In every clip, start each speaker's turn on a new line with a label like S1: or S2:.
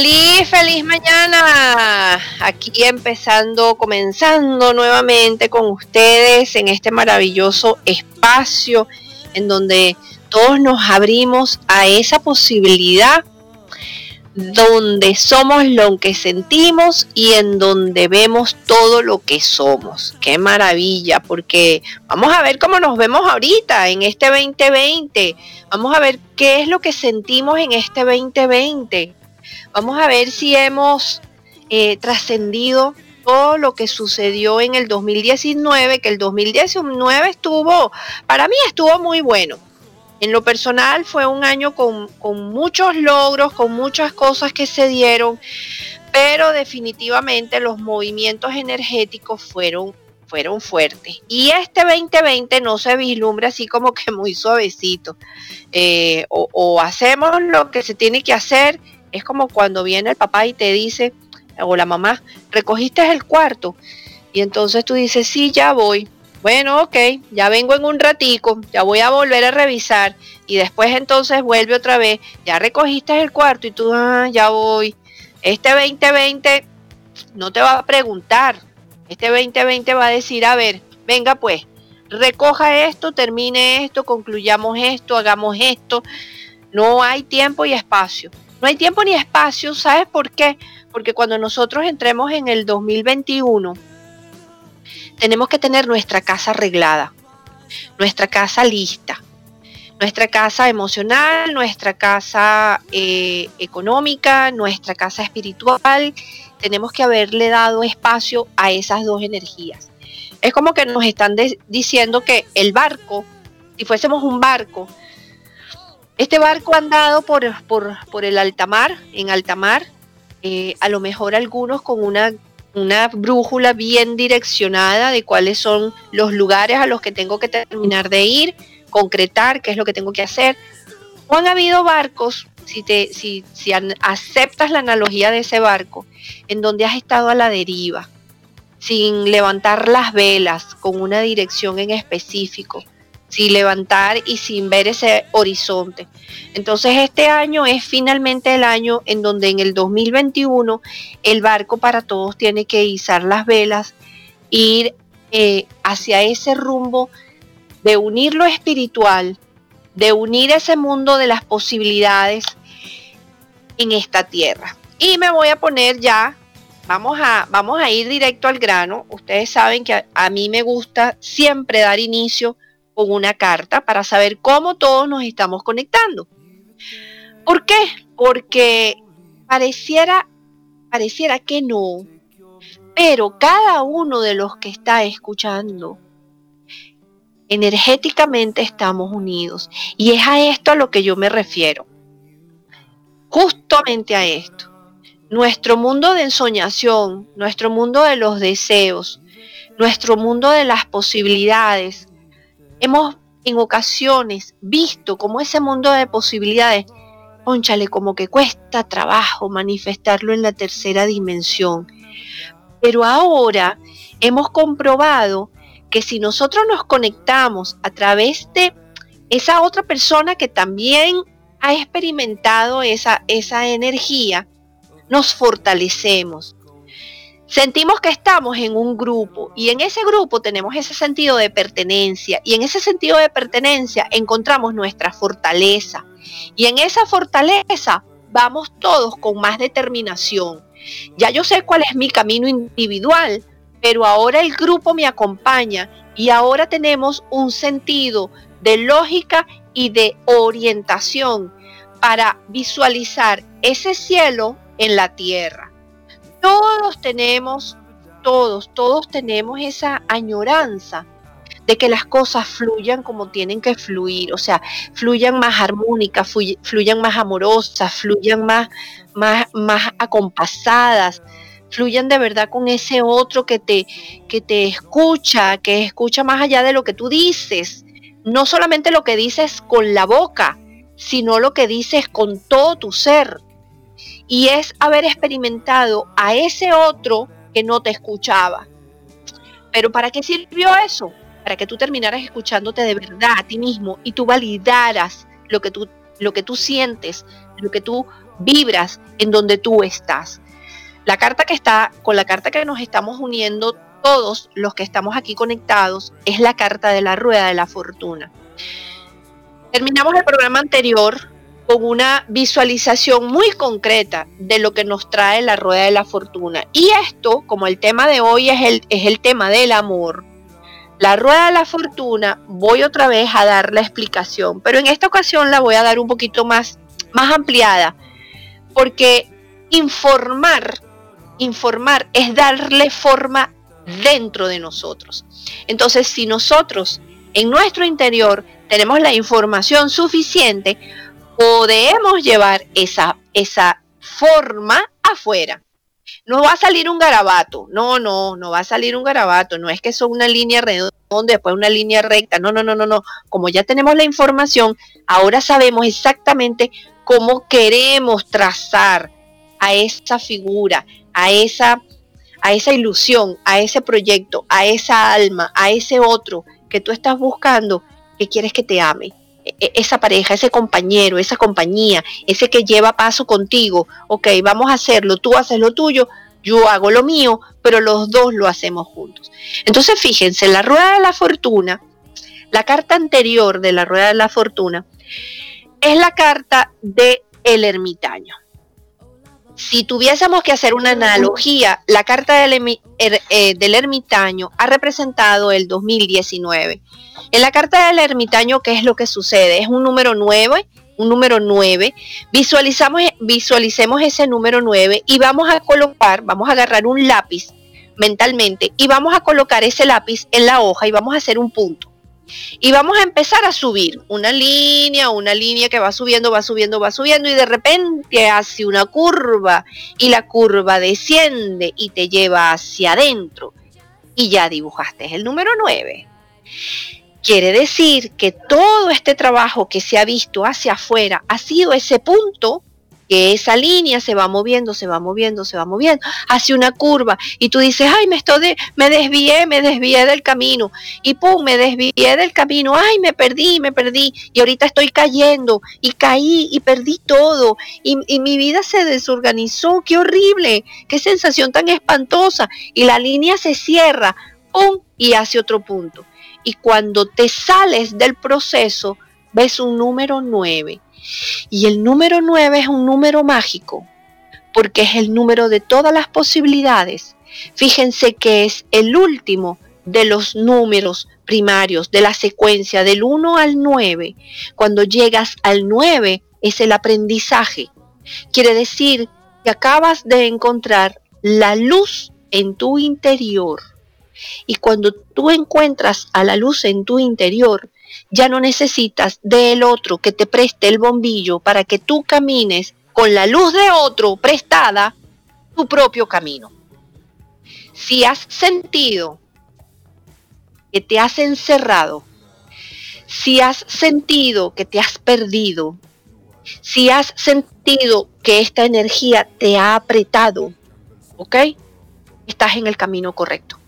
S1: Feliz, feliz mañana. Aquí empezando, comenzando nuevamente con ustedes en este maravilloso espacio en donde todos nos abrimos a esa posibilidad donde somos lo que sentimos y en donde vemos todo lo que somos. Qué maravilla, porque vamos a ver cómo nos vemos ahorita en este 2020. Vamos a ver qué es lo que sentimos en este 2020 Vamos a ver si hemos eh, trascendido todo lo que sucedió en el 2019, que el 2019 estuvo, para mí estuvo muy bueno. En lo personal fue un año con, muchos logros, con muchas cosas que se dieron, pero definitivamente los movimientos energéticos fueron fueron fuertes. Y este 2020 no se vislumbra así como que muy suavecito. Eh, o, hacemos lo que se tiene que hacer es como cuando viene el papá y te dice, o la mamá, recogiste el cuarto. Y entonces tú dices, sí, ya voy. Bueno, ok, ya vengo en un ratico, ya voy a volver a revisar. Y después entonces vuelve otra vez, ya recogiste el cuarto y tú, ah, ya voy. Este 2020 no te va a preguntar. Este 2020 va a decir, a ver, venga pues, recoja esto, termine esto, concluyamos esto, hagamos esto. No hay tiempo y espacio. No hay tiempo ni espacio, ¿sabes por qué? Porque cuando nosotros entremos en el 2021, tenemos que tener nuestra casa arreglada, nuestra casa lista, nuestra casa emocional, nuestra casa eh, económica, nuestra casa espiritual. Tenemos que haberle dado espacio a esas dos energías. Es como que nos están diciendo que el barco, si fuésemos un barco, este barco andado por, por, por el altamar, en altamar, eh, a lo mejor algunos con una, una brújula bien direccionada de cuáles son los lugares a los que tengo que terminar de ir, concretar qué es lo que tengo que hacer. O han habido barcos, si, te, si, si aceptas la analogía de ese barco, en donde has estado a la deriva, sin levantar las velas, con una dirección en específico, sin levantar y sin ver ese horizonte. Entonces este año es finalmente el año en donde en el 2021 el barco para todos tiene que izar las velas, ir eh, hacia ese rumbo de unir lo espiritual, de unir ese mundo de las posibilidades en esta tierra. Y me voy a poner ya, vamos a, vamos a ir directo al grano. Ustedes saben que a mí me gusta siempre dar inicio con una carta para saber cómo todos nos estamos conectando. ¿Por qué? Porque pareciera, pareciera que no, pero cada uno de los que está escuchando, energéticamente estamos unidos. Y es a esto a lo que yo me refiero. Justamente a esto. Nuestro mundo de ensoñación, nuestro mundo de los deseos, nuestro mundo de las posibilidades, hemos en ocasiones visto como ese mundo de posibilidades, conchale, como que cuesta trabajo manifestarlo en la tercera dimensión. Pero ahora hemos comprobado que si nosotros nos conectamos a través de esa otra persona que también ha experimentado esa, esa energía, nos fortalecemos, sentimos que estamos en un grupo y en ese grupo tenemos ese sentido de pertenencia y en ese sentido de pertenencia encontramos nuestra fortaleza y en esa fortaleza vamos todos con más determinación. Ya yo sé cuál es mi camino individual, pero ahora el grupo me acompaña y ahora tenemos un sentido de lógica y de orientación para visualizar ese cielo en la tierra. Todos tenemos, todos, todos tenemos esa añoranza de que las cosas fluyan como tienen que fluir, o sea, fluyan más armónicas, fluyan más amorosas, fluyan más, más, más acompasadas, fluyan de verdad con ese otro que te, que te escucha, que escucha más allá de lo que tú dices, no solamente lo que dices con la boca, sino lo que dices con todo tu ser. Y es haber experimentado a ese otro que no te escuchaba. Pero ¿para qué sirvió eso? Para que tú terminaras escuchándote de verdad a ti mismo y tú validaras lo que tú, lo que tú sientes, lo que tú vibras en donde tú estás. La carta que está, con la carta que nos estamos uniendo todos los que estamos aquí conectados, es la carta de la rueda de la fortuna. Terminamos el programa anterior con una visualización muy concreta de lo que nos trae la rueda de la fortuna. Y esto, como el tema de hoy es el, es el tema del amor, la rueda de la fortuna, voy otra vez a dar la explicación, pero en esta ocasión la voy a dar un poquito más, más ampliada, porque informar, informar es darle forma dentro de nosotros. Entonces, si nosotros en nuestro interior tenemos la información suficiente, podemos llevar esa, esa forma afuera. No va a salir un garabato, no, no, no va a salir un garabato, no es que son una línea redonda, después una línea recta, no, no, no, no, no. Como ya tenemos la información, ahora sabemos exactamente cómo queremos trazar a esa figura, a esa, a esa ilusión, a ese proyecto, a esa alma, a ese otro que tú estás buscando, que quieres que te ame. E, esa pareja, ese compañero, esa compañía, ese que lleva paso contigo, ok, vamos a hacerlo, tú haces lo tuyo, yo hago lo mío, pero los dos lo hacemos juntos. Entonces, fíjense, la rueda de la fortuna, la carta anterior de la rueda de la fortuna, es la carta de el ermitaño. Si tuviésemos que hacer una analogía, la carta del, er, eh, del ermitaño ha representado el 2019 en la carta del ermitaño, ¿qué es lo que sucede? Es un número 9, un número 9. Visualizamos, visualicemos ese número 9 y vamos a colocar, vamos a agarrar un lápiz mentalmente y vamos a colocar ese lápiz en la hoja y vamos a hacer un punto. Y vamos a empezar a subir una línea, una línea que va subiendo, va subiendo, va subiendo y de repente hace una curva y la curva desciende y te lleva hacia adentro. Y ya dibujaste el número 9. Quiere decir que todo este trabajo que se ha visto hacia afuera ha sido ese punto que esa línea se va moviendo, se va moviendo, se va moviendo hacia una curva y tú dices, ay, me, estoy me desvié, me desvié del camino. Y pum, me desvié del camino, ay, me perdí, me perdí. Y ahorita estoy cayendo y caí y perdí todo. Y, y mi vida se desorganizó, qué horrible, qué sensación tan espantosa y la línea se cierra, pum, y hace otro punto. Y cuando te sales del proceso ves un número 9. Y el número 9 es un número mágico porque es el número de todas las posibilidades. Fíjense que es el último de los números primarios de la secuencia del 1 al 9. Cuando llegas al 9 es el aprendizaje. Quiere decir que acabas de encontrar la luz en tu interior. Y cuando tú encuentras a la luz en tu interior, ya no necesitas del otro que te preste el bombillo para que tú camines con la luz de otro prestada tu propio camino. Si has sentido que te has encerrado, si has sentido que te has perdido, si has sentido que esta energía te ha apretado, ¿ok? Estás en el camino correcto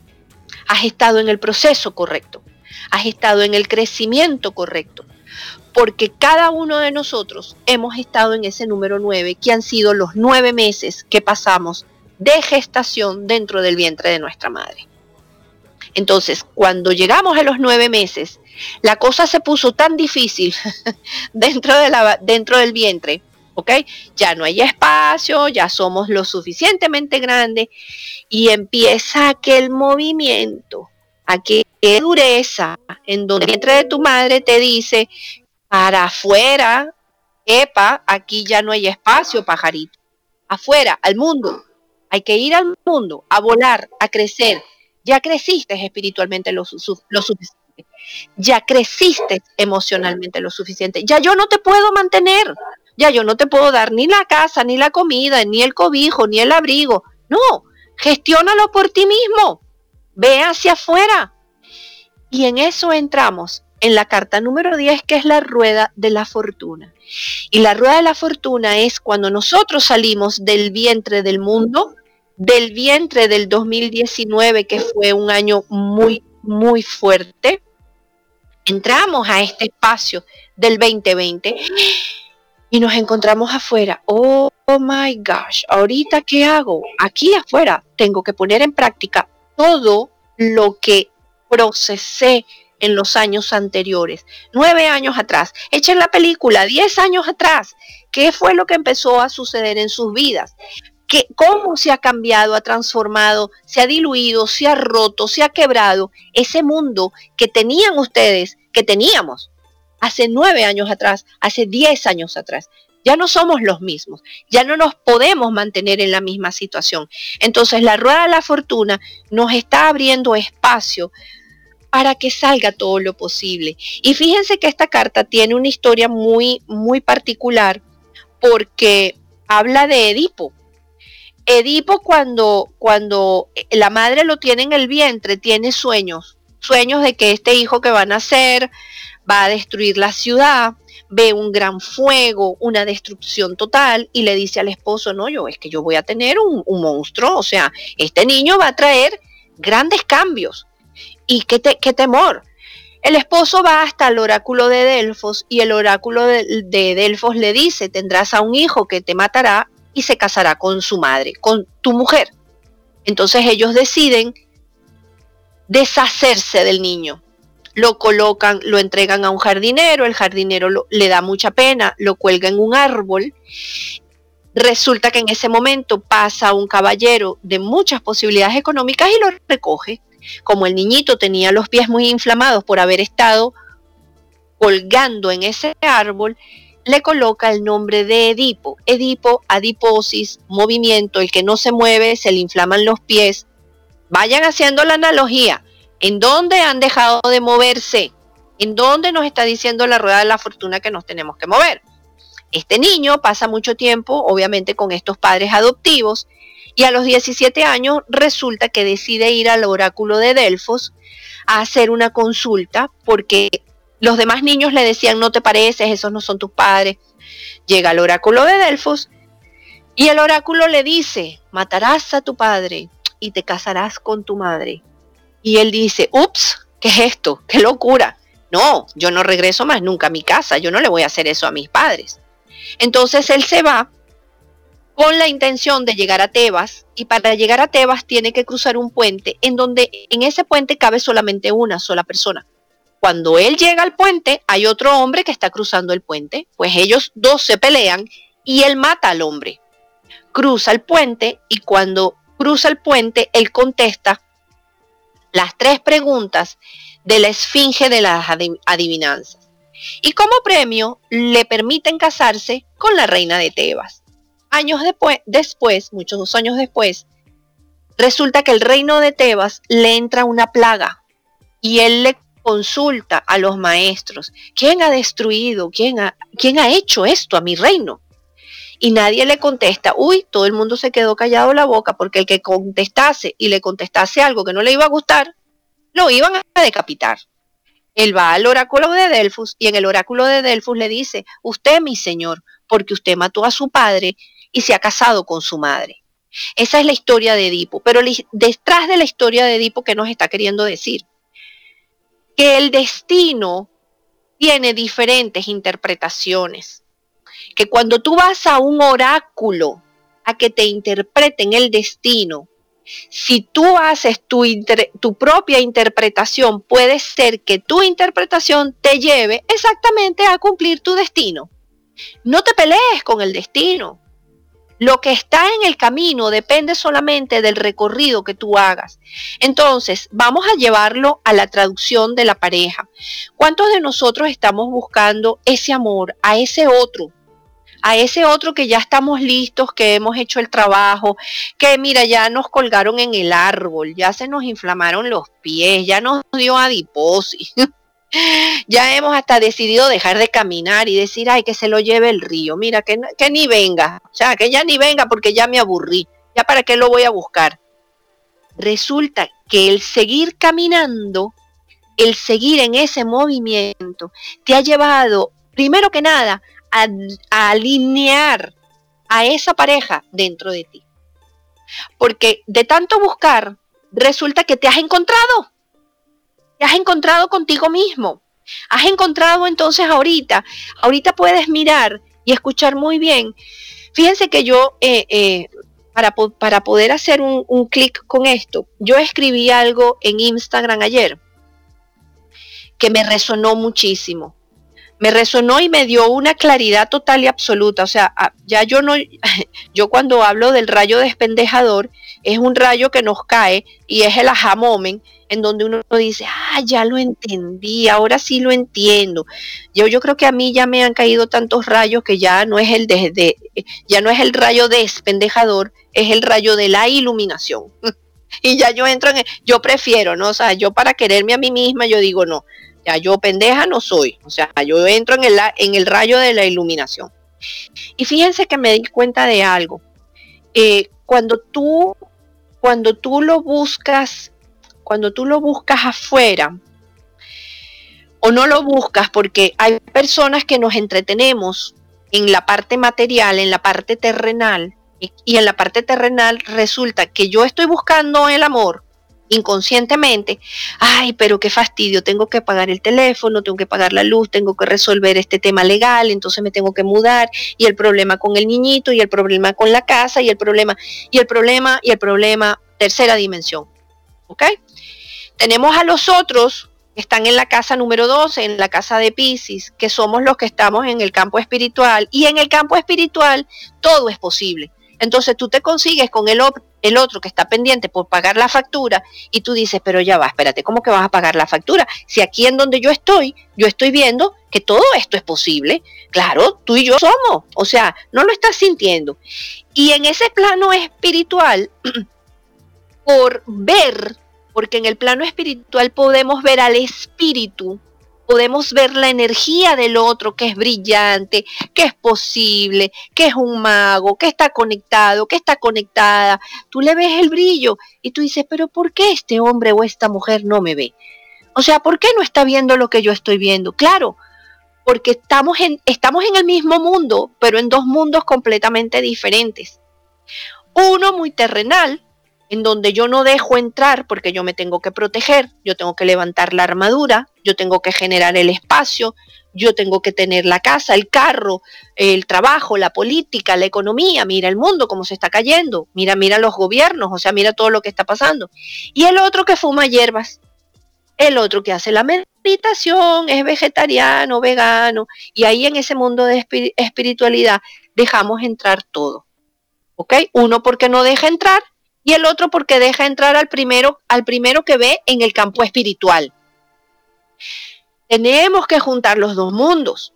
S1: has estado en el proceso correcto, has estado en el crecimiento correcto, porque cada uno de nosotros hemos estado en ese número 9, que han sido los nueve meses que pasamos de gestación dentro del vientre de nuestra madre. Entonces, cuando llegamos a los nueve meses, la cosa se puso tan difícil dentro, dentro del vientre, ¿ok? Ya no hay espacio, ya somos lo suficientemente grandes y empieza aquel movimiento, aquella dureza, en donde el de tu madre te dice, para afuera, epa, aquí ya no hay espacio, pajarito. Afuera, al mundo. Hay que ir al mundo, a volar, a crecer. Ya creciste espiritualmente lo, lo suficiente. Ya creciste emocionalmente lo suficiente. Ya yo no te puedo mantener. Ya yo no te puedo dar ni la casa, ni la comida, ni el cobijo, ni el abrigo. No, gestiónalo por ti mismo. Ve hacia afuera. Y en eso entramos en la carta número 10, que es la rueda de la fortuna. Y la rueda de la fortuna es cuando nosotros salimos del vientre del mundo, del vientre del 2019, que fue un año muy, muy fuerte, entramos a este espacio del 2020 y nos encontramos afuera. Oh, oh, my gosh, ahorita qué hago? Aquí afuera tengo que poner en práctica todo lo que procesé en los años anteriores, nueve años atrás. Echen la película, diez años atrás. ¿Qué fue lo que empezó a suceder en sus vidas? ¿Qué, ¿Cómo se ha cambiado, ha transformado, se ha diluido, se ha roto, se ha quebrado ese mundo que tenían ustedes, que teníamos hace nueve años atrás, hace diez años atrás? Ya no somos los mismos, ya no nos podemos mantener en la misma situación. Entonces la rueda de la fortuna nos está abriendo espacio para que salga todo lo posible. Y fíjense que esta carta tiene una historia muy, muy particular porque habla de Edipo. Edipo cuando, cuando la madre lo tiene en el vientre, tiene sueños, sueños de que este hijo que va a nacer va a destruir la ciudad, ve un gran fuego, una destrucción total y le dice al esposo, no, yo es que yo voy a tener un, monstruo, o sea, este niño va a traer grandes cambios. Y qué, qué temor. El esposo va hasta el oráculo de Delfos y el oráculo de, Delfos le dice, tendrás a un hijo que te matará y se casará con su madre, con tu mujer. Entonces ellos deciden deshacerse del niño. Lo colocan, lo entregan a un jardinero, el jardinero le da mucha pena, lo cuelga en un árbol. Resulta que en ese momento pasa un caballero de muchas posibilidades económicas y lo recoge como el niñito tenía los pies muy inflamados por haber estado colgando en ese árbol, le coloca el nombre de Edipo. Edipo, adiposis, movimiento, el que no se mueve, se le inflaman los pies. Vayan haciendo la analogía. ¿En dónde han dejado de moverse? ¿En dónde nos está diciendo la rueda de la fortuna que nos tenemos que mover? Este niño pasa mucho tiempo, obviamente, con estos padres adoptivos y a los 17 años resulta que decide ir al oráculo de Delfos a hacer una consulta porque los demás niños le decían no te pareces, esos no son tus padres. Llega al oráculo de Delfos y el oráculo le dice, matarás a tu padre y te casarás con tu madre. Y él dice, ups, ¿qué es esto? ¡Qué locura! No, yo no regreso más nunca a mi casa, yo no le voy a hacer eso a mis padres. Entonces él se va con la intención de llegar a Tebas y para llegar a Tebas tiene que cruzar un puente en donde en ese puente cabe solamente una sola persona. Cuando él llega al puente hay otro hombre que está cruzando el puente, pues ellos dos se pelean y él mata al hombre. Cruza el puente y cuando cruza el puente él contesta las tres preguntas de la esfinge de las adivinanzas. Y como premio le permiten casarse con la reina de Tebas años después, después, muchos años después, resulta que el reino de Tebas le entra una plaga y él le consulta a los maestros, ¿quién ha destruido, quién quién ha hecho esto a mi reino? Y nadie le contesta, uy, todo el mundo se quedó callado la boca porque el que contestase y le contestase algo que no le iba a gustar, lo iban a decapitar. Él va al oráculo de Delfos y en el oráculo de Delfos le dice, usted mi señor, porque usted mató a su padre y se ha casado con su madre. Esa es la historia de Edipo. Pero detrás de la historia de Edipo, ¿qué nos está queriendo decir? Que el destino tiene diferentes interpretaciones. Que cuando tú vas a un oráculo a que te interpreten el destino, si tú haces tu, tu, propia interpretación, puede ser que tu interpretación te lleve exactamente a cumplir tu destino. No te pelees con el destino. Lo que está en el camino depende solamente del recorrido que tú hagas. Entonces, vamos a llevarlo a la traducción de la pareja. ¿Cuántos de nosotros estamos buscando ese amor a ese otro? A ese otro que ya estamos listos, que hemos hecho el trabajo, que mira, ya nos colgaron en el árbol, ya se nos inflamaron los pies, ya nos dio adiposis. ya hemos hasta decidido dejar de caminar y decir, ay, que se lo lleve el río, mira, que, que ni venga, o sea, que ya ni venga porque ya me aburrí, ya para qué lo voy a buscar. Resulta que el seguir caminando, el seguir en ese movimiento, te ha llevado, primero que nada, alinear a esa pareja dentro de ti. Porque de tanto buscar, resulta que te has encontrado. Te has encontrado contigo mismo. Has encontrado entonces ahorita, ahorita puedes mirar y escuchar muy bien. Fíjense que yo, eh, eh, para, para, poder hacer un clic con esto, yo escribí algo en Instagram ayer que me resonó muchísimo me resonó y me dio una claridad total y absoluta. O sea, ah, ya yo no, yo cuando hablo del rayo despendejador, es un rayo que nos cae y es el aha moment en donde uno dice, ah, ya lo entendí, ahora sí lo entiendo. Yo, yo creo que a mí ya me han caído tantos rayos que ya no es el de, ya no es el rayo despendejador, es el rayo de la iluminación. y ya yo entro en, yo prefiero, ¿no? O sea, yo para quererme a mí misma, yo digo, no, ya yo pendeja no soy. O sea, yo entro en el, en el rayo de la iluminación. Y fíjense que me di cuenta de algo. Eh, cuando tú, cuando tú lo buscas, cuando tú lo buscas afuera, o no lo buscas, porque hay personas que nos entretenemos en la parte material, en la parte terrenal, y en la parte terrenal resulta que yo estoy buscando el amor, inconscientemente, ay, pero qué fastidio, tengo que pagar el teléfono, tengo que pagar la luz, tengo que resolver este tema legal, entonces me tengo que mudar y el problema con el niñito y el problema con la casa y el problema y el problema y el problema, tercera dimensión. ¿Ok? Tenemos a los otros que están en la casa número 12, en la casa de Pisces, que somos los que estamos en el campo espiritual y en el campo espiritual todo es posible. Entonces tú te consigues con el, el otro que está pendiente por pagar la factura y tú dices, pero ya va, espérate, ¿cómo que vas a pagar la factura? Si aquí en donde yo estoy, yo estoy viendo que todo esto es posible, claro, tú y yo somos, o sea, no lo estás sintiendo. Y en ese plano espiritual, por ver, porque en el plano espiritual podemos ver al espíritu, podemos ver la energía del otro que es brillante, que es posible, que es un mago, que está conectado, que está conectada. Tú le ves el brillo y tú dices, pero ¿por qué este hombre o esta mujer no me ve? O sea, ¿por qué no está viendo lo que yo estoy viendo? Claro, porque estamos en, estamos en el mismo mundo, pero en dos mundos completamente diferentes. Uno muy terrenal, en donde yo no dejo entrar porque yo me tengo que proteger, yo tengo que levantar la armadura, yo tengo que generar el espacio, yo tengo que tener la casa, el carro, el trabajo, la política, la economía, mira el mundo cómo se está cayendo, mira, mira los gobiernos, o sea, mira todo lo que está pasando. Y el otro que fuma hierbas, el otro que hace la meditación, es vegetariano, vegano, y ahí en ese mundo de espiritualidad dejamos entrar todo. ¿Ok? Uno porque no deja entrar y el otro porque deja entrar al primero, al primero que ve en el campo espiritual. Tenemos que juntar los dos mundos.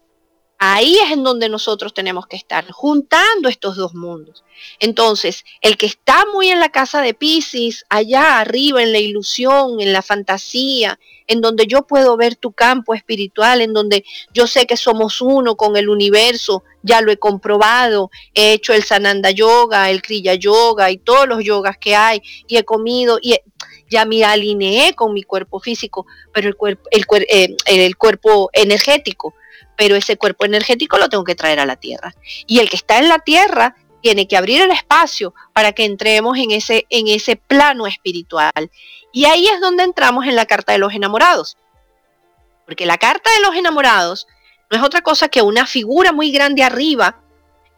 S1: Ahí es en donde nosotros tenemos que estar, juntando estos dos mundos. Entonces, el que está muy en la casa de Pisces, allá arriba, en la ilusión, en la fantasía, en donde yo puedo ver tu campo espiritual, en donde yo sé que somos uno con el universo, ya lo he comprobado, he hecho el Sananda Yoga, el Kriya Yoga y todos los yogas que hay, y he comido, y ya me alineé con mi cuerpo físico, pero el, cuerpo, el, eh, el cuerpo energético pero ese cuerpo energético lo tengo que traer a la tierra. Y el que está en la tierra tiene que abrir el espacio para que entremos en ese, en ese plano espiritual. Y ahí es donde entramos en la carta de los enamorados. Porque la carta de los enamorados no es otra cosa que una figura muy grande arriba,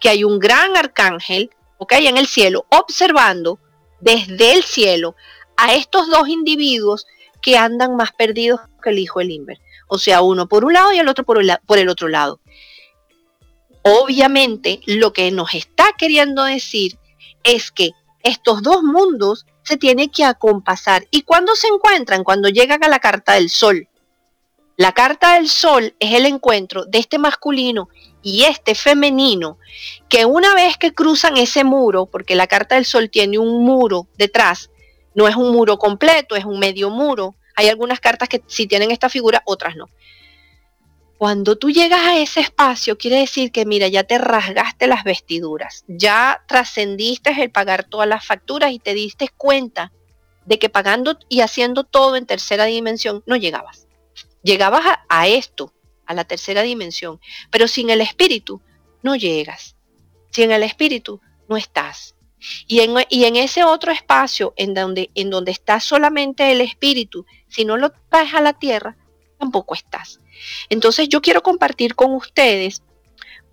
S1: que hay un gran arcángel, hay en el cielo, observando desde el cielo a estos dos individuos que andan más perdidos que el hijo del Limber. O sea, uno por un lado y el otro por el, por el otro lado. Obviamente, lo que nos está queriendo decir es que estos dos mundos se tienen que acompasar. ¿Y cuando se encuentran? Cuando llegan a la carta del sol. La carta del sol es el encuentro de este masculino y este femenino, que una vez que cruzan ese muro, porque la carta del sol tiene un muro detrás, no es un muro completo, es un medio muro. Hay algunas cartas que sí tienen esta figura, otras no. Cuando tú llegas a ese espacio, quiere decir que, mira, ya te rasgaste las vestiduras, ya trascendiste el pagar todas las facturas y te diste cuenta de que pagando y haciendo todo en tercera dimensión no llegabas. Llegabas a, esto, a la tercera dimensión, pero sin el espíritu no llegas. Sin el espíritu no estás. Y en, ese otro espacio en donde, en donde está solamente el espíritu, si no lo traes a la tierra, tampoco estás. Entonces yo quiero compartir con ustedes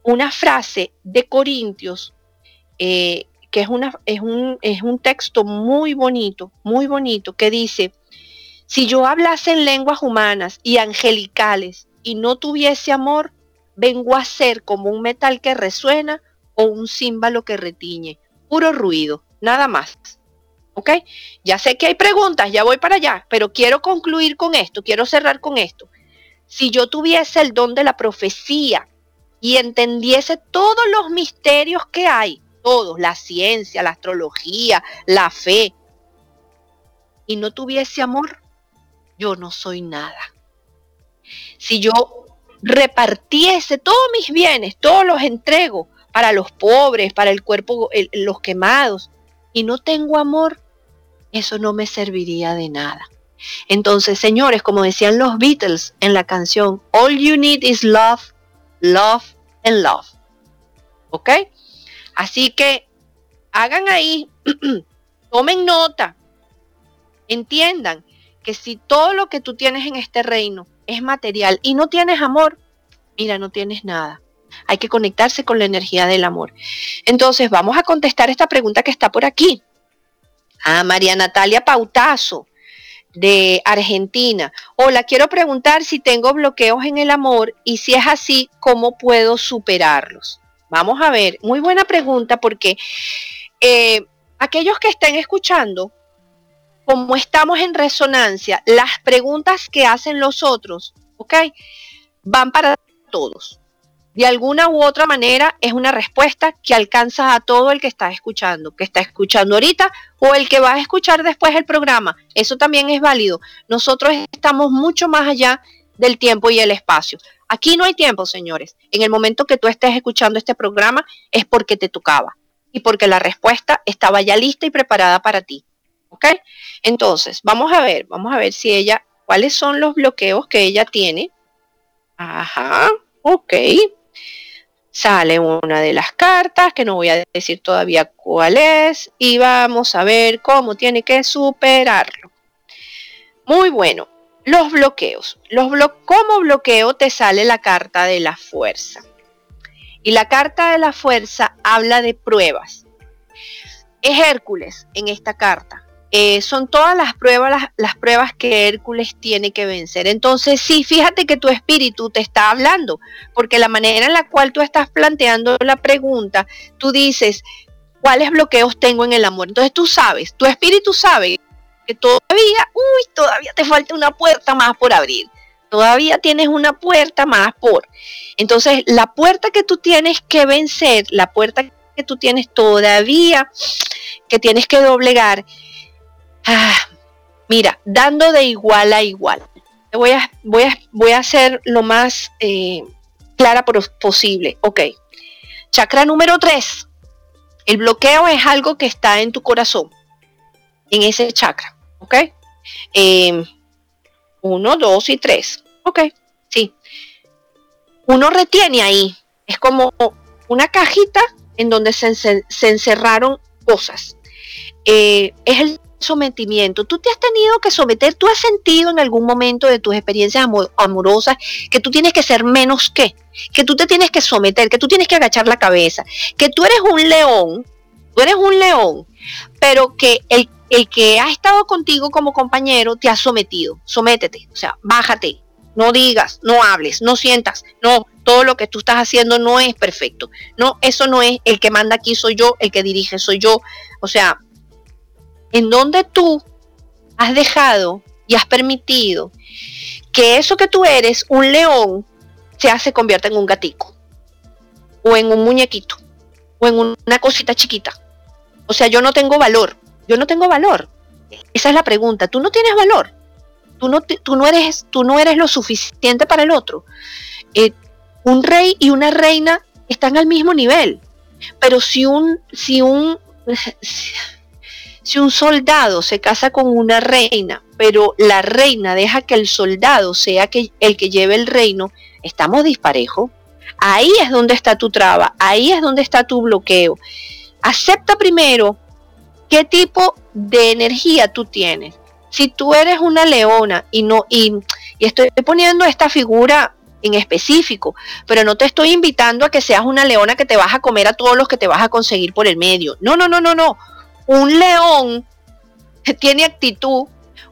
S1: una frase de Corintios, eh, que es, un, es un texto muy bonito, muy bonito, que dice, si yo hablase en lenguas humanas y angelicales y no tuviese amor, vengo a ser como un metal que resuena o un címbalo que retiñe, puro ruido, nada más. ¿Ok? Ya sé que hay preguntas, ya voy para allá, pero quiero concluir con esto, quiero cerrar con esto si yo tuviese el don de la profecía y entendiese todos los misterios que hay, todos, la ciencia, la astrología, la fe, y no tuviese amor, yo no soy nada. Si yo repartiese todos mis bienes, todos los entrego para los pobres, para el cuerpo, los quemados, y no tengo amor, eso no me serviría de nada. Entonces, señores, como decían los Beatles en la canción, All you need is love, love and love. ¿Ok? Así que hagan ahí, tomen nota, entiendan que si todo lo que tú tienes en este reino es material y no tienes amor, mira, no tienes nada. Hay que conectarse con la energía del amor. Entonces, vamos a contestar esta pregunta que está por aquí. A María Natalia Pautazo de Argentina. Hola, quiero preguntar si tengo bloqueos en el amor y si es así, ¿cómo puedo superarlos? Vamos a ver, muy buena pregunta porque eh, aquellos que estén escuchando, como estamos en resonancia, las preguntas que hacen los otros, ¿ok? Van para todos de alguna u otra manera es una respuesta que alcanza a todo el que está escuchando, que está escuchando ahorita o el que va a escuchar después el programa. Eso también es válido. Nosotros estamos mucho más allá del tiempo y el espacio. Aquí no hay tiempo, señores. En el momento que tú estés escuchando este programa es porque te tocaba y porque la respuesta estaba ya lista y preparada para ti. ¿Ok? Entonces, vamos a ver, vamos a ver si ella, cuáles son los bloqueos que ella tiene. Ajá, ok sale una de las cartas, que no voy a decir todavía cuál es, y vamos a ver cómo tiene que superarlo. Muy bueno, los bloqueos. Los como bloqueo te sale la carta de la fuerza. Y la carta de la fuerza habla de pruebas. Es Hércules en esta carta. Eh, son todas las pruebas, las, pruebas que Hércules tiene que vencer. Entonces, sí, fíjate que tu espíritu te está hablando, porque la manera en la cual tú estás planteando la pregunta, tú dices, ¿cuáles bloqueos tengo en el amor? Entonces tú sabes, tu espíritu sabe que todavía, uy, todavía te falta una puerta más por abrir. Todavía tienes una puerta más por. Entonces, la puerta que tú tienes que vencer, la puerta que tú tienes todavía que tienes que doblegar, Ah, mira, dando de igual a igual. Voy a, voy a, voy a ser lo más eh, clara posible. Ok. Chakra número 3. El bloqueo es algo que está en tu corazón, en ese chakra. ¿Ok? Em, uno, dos y tres. Ok, sí. Uno retiene ahí. Es como una cajita en donde se, se encerraron cosas. Eh, es el sometimiento. Tú te has tenido que someter, tú has sentido en algún momento de tus experiencias amorosas que tú tienes que ser menos que, que tú te tienes que someter, que tú tienes que agachar la cabeza, que tú eres un león, tú eres un león, pero que el, el que ha estado contigo como compañero te ha sometido. Sométete, o sea, bájate, no digas, no hables, no sientas, no, todo lo que tú estás haciendo no es perfecto. No, eso no es el que manda aquí soy yo, el que dirige soy yo. O sea, en donde tú has dejado y has permitido que eso que tú eres, un león, se, se convierta en un gatico. o en un muñequito o en una cosita chiquita. O sea, yo no tengo valor. Yo no tengo valor. Esa es la pregunta. Tú no tienes valor. Tú no, tú no, eres, tú no eres lo suficiente para el otro. Eh, un rey y una reina están al mismo nivel. Pero si un, si un, si un soldado se casa con una reina, pero la reina deja que el soldado sea el que lleve el reino, estamos disparejos. Ahí es donde está tu traba, ahí es donde está tu bloqueo. Acepta primero qué tipo de energía tú tienes. Si tú eres una leona y no y estoy poniendo esta figura en específico, pero no te estoy invitando a que seas una leona que te vas a comer a todos los que te vas a conseguir por el medio. No, no, no, no, no. Un león tiene actitud.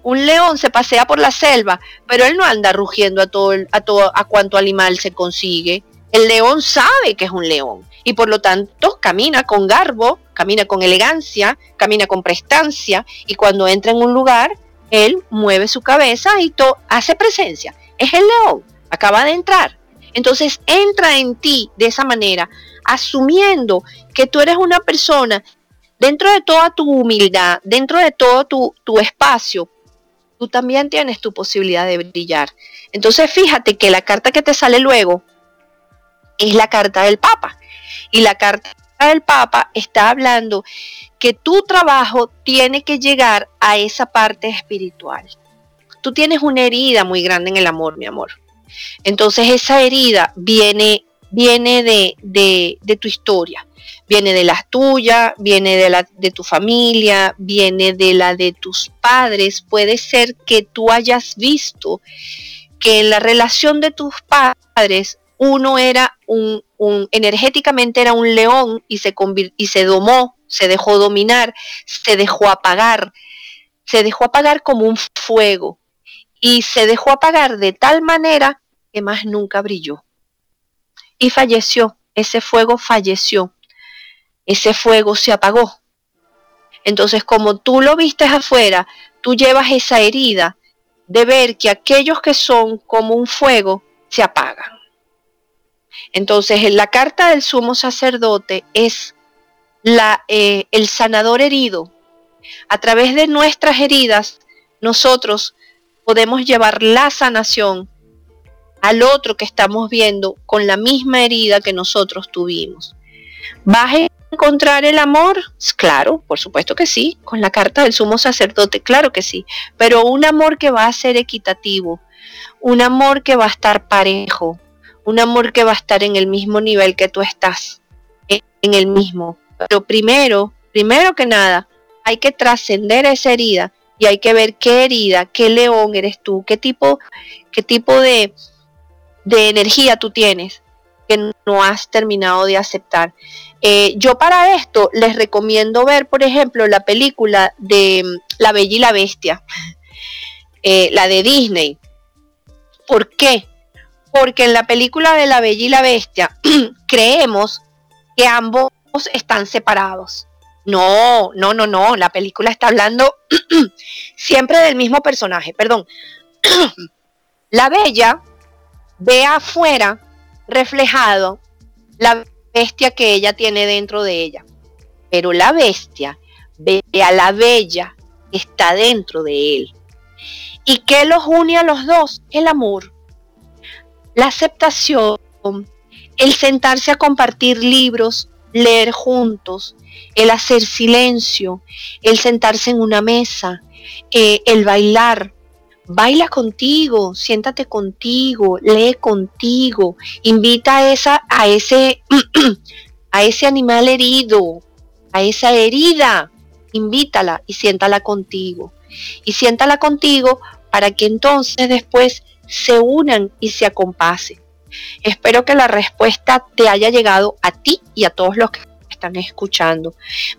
S1: Un león se pasea por la selva, pero él no anda rugiendo a todo, a todo, a cuanto animal se consigue. El león sabe que es un león y por lo tanto camina con garbo, camina con elegancia, camina con prestancia y cuando entra en un lugar, él mueve su cabeza y hace presencia. Es el león, acaba de entrar. Entonces entra en ti de esa manera, asumiendo que tú eres una persona dentro de toda tu humildad, dentro de todo tu, tu espacio, tú también tienes tu posibilidad de brillar. Entonces fíjate que la carta que te sale luego es la carta del Papa. Y la carta del Papa está hablando que tu trabajo tiene que llegar a esa parte espiritual. Tú tienes una herida muy grande en el amor, mi amor. Entonces esa herida viene, viene de, de, de tu historia, viene de la tuya, viene de la de tu familia, viene de la de tus padres. Puede ser que tú hayas visto que en la relación de tus padres uno era un, energéticamente era un león y se, y se domó, se dejó dominar, se dejó apagar, se dejó apagar como un fuego y se dejó apagar de tal manera que más nunca brilló. Y falleció, ese fuego falleció, ese fuego se apagó. Entonces, como tú lo viste afuera, tú llevas esa herida de ver que aquellos que son como un fuego se apagan. Entonces, en la carta del sumo sacerdote es la, eh, el sanador herido. A través de nuestras heridas, nosotros podemos llevar la sanación al otro que estamos viendo con la misma herida que nosotros tuvimos. ¿Vas a encontrar el amor? Claro, por supuesto que sí, con la carta del sumo sacerdote, claro que sí, pero un amor que va a ser equitativo, un amor que va a estar parejo, un amor que va a estar en el mismo nivel que tú estás, en el mismo. Pero primero, primero que nada, hay que trascender esa herida y hay que ver qué herida, qué león eres tú, qué tipo, qué tipo de, de energía tú tienes no has terminado de aceptar. Eh, yo para esto les recomiendo ver, por ejemplo, la película de mm, La Bella y la Bestia, eh, la de Disney. ¿Por qué? porque en la película de La Bella y la Bestia creemos que ambos están separados. No, no, no, no, la película está hablando siempre del mismo personaje, perdón. la Bella ve afuera reflejado la bestia que ella tiene dentro de ella, pero la bestia ve a la Bella que está dentro de él. ¿Y qué los une a los dos? El amor la aceptación, el sentarse a compartir libros, leer juntos, el hacer silencio, el sentarse en una mesa, eh, el bailar. Baila contigo, siéntate contigo, lee contigo, invita a, esa, a, ese, a ese animal herido, a esa herida, invítala y siéntala contigo. Y siéntala contigo para que entonces después se unan y se acompasen. Espero que la respuesta te haya llegado a ti y a todos los que están escuchando.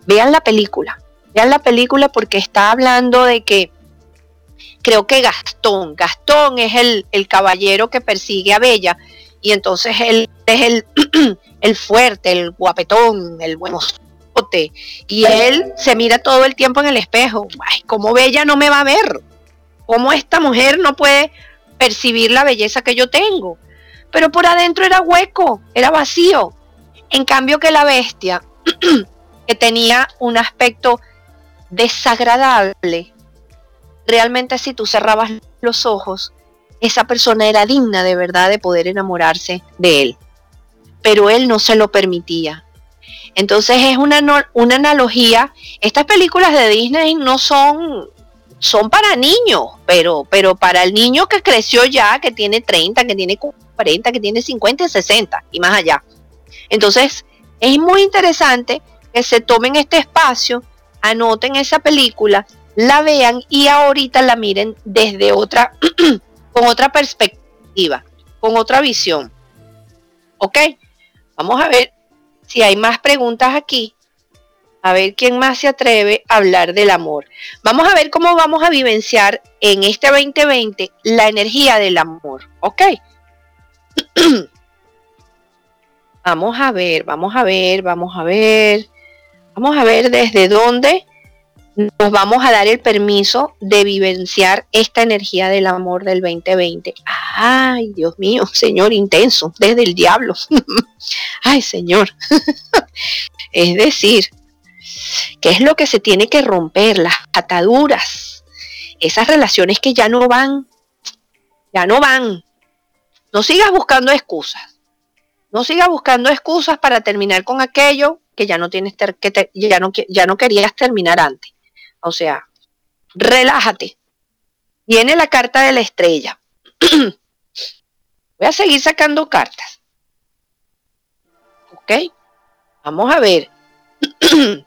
S1: Vean la película, vean la película porque está hablando de que creo que Gastón, Gastón es el, caballero que persigue a Bella y entonces él es el, el fuerte, el guapetón, el buenote y él se mira todo el tiempo en el espejo. Ay, ¿cómo Bella no me va a ver? ¿Cómo esta mujer no puede percibir la belleza que yo tengo. Pero por adentro era hueco, era vacío. En cambio que la bestia, que tenía un aspecto desagradable, realmente si tú cerrabas los ojos, esa persona era digna de verdad de poder enamorarse de él. Pero él no se lo permitía. Entonces es una, una analogía. Estas películas de Disney no son, son para niños, pero, pero para el niño que creció ya, que tiene 30, que tiene 40, que tiene 50 y 60 y más allá. Entonces es muy interesante que se tomen este espacio, anoten esa película, la vean y ahorita la miren desde otra, con otra perspectiva, con otra visión. ¿Ok? Vamos a ver si hay más preguntas aquí. A ver quién más se atreve a hablar del amor. Vamos a ver cómo vamos a vivenciar en este 2020 la energía del amor. ¿Ok? vamos a ver, vamos a ver, vamos a ver. Vamos a ver desde dónde nos vamos a dar el permiso de vivenciar esta energía del amor del 2020. Ay, Dios mío, Señor intenso, desde el diablo. Ay, Señor. es decir, ¿qué es lo que se tiene que romper? Las ataduras, esas relaciones que ya no van, ya no van. No sigas buscando excusas. No sigas buscando excusas para terminar con aquello que ya no tienes que ya no ya no querías terminar antes. O sea, relájate. Viene la carta de la estrella. Voy a seguir sacando cartas. ¿Ok? Vamos a ver.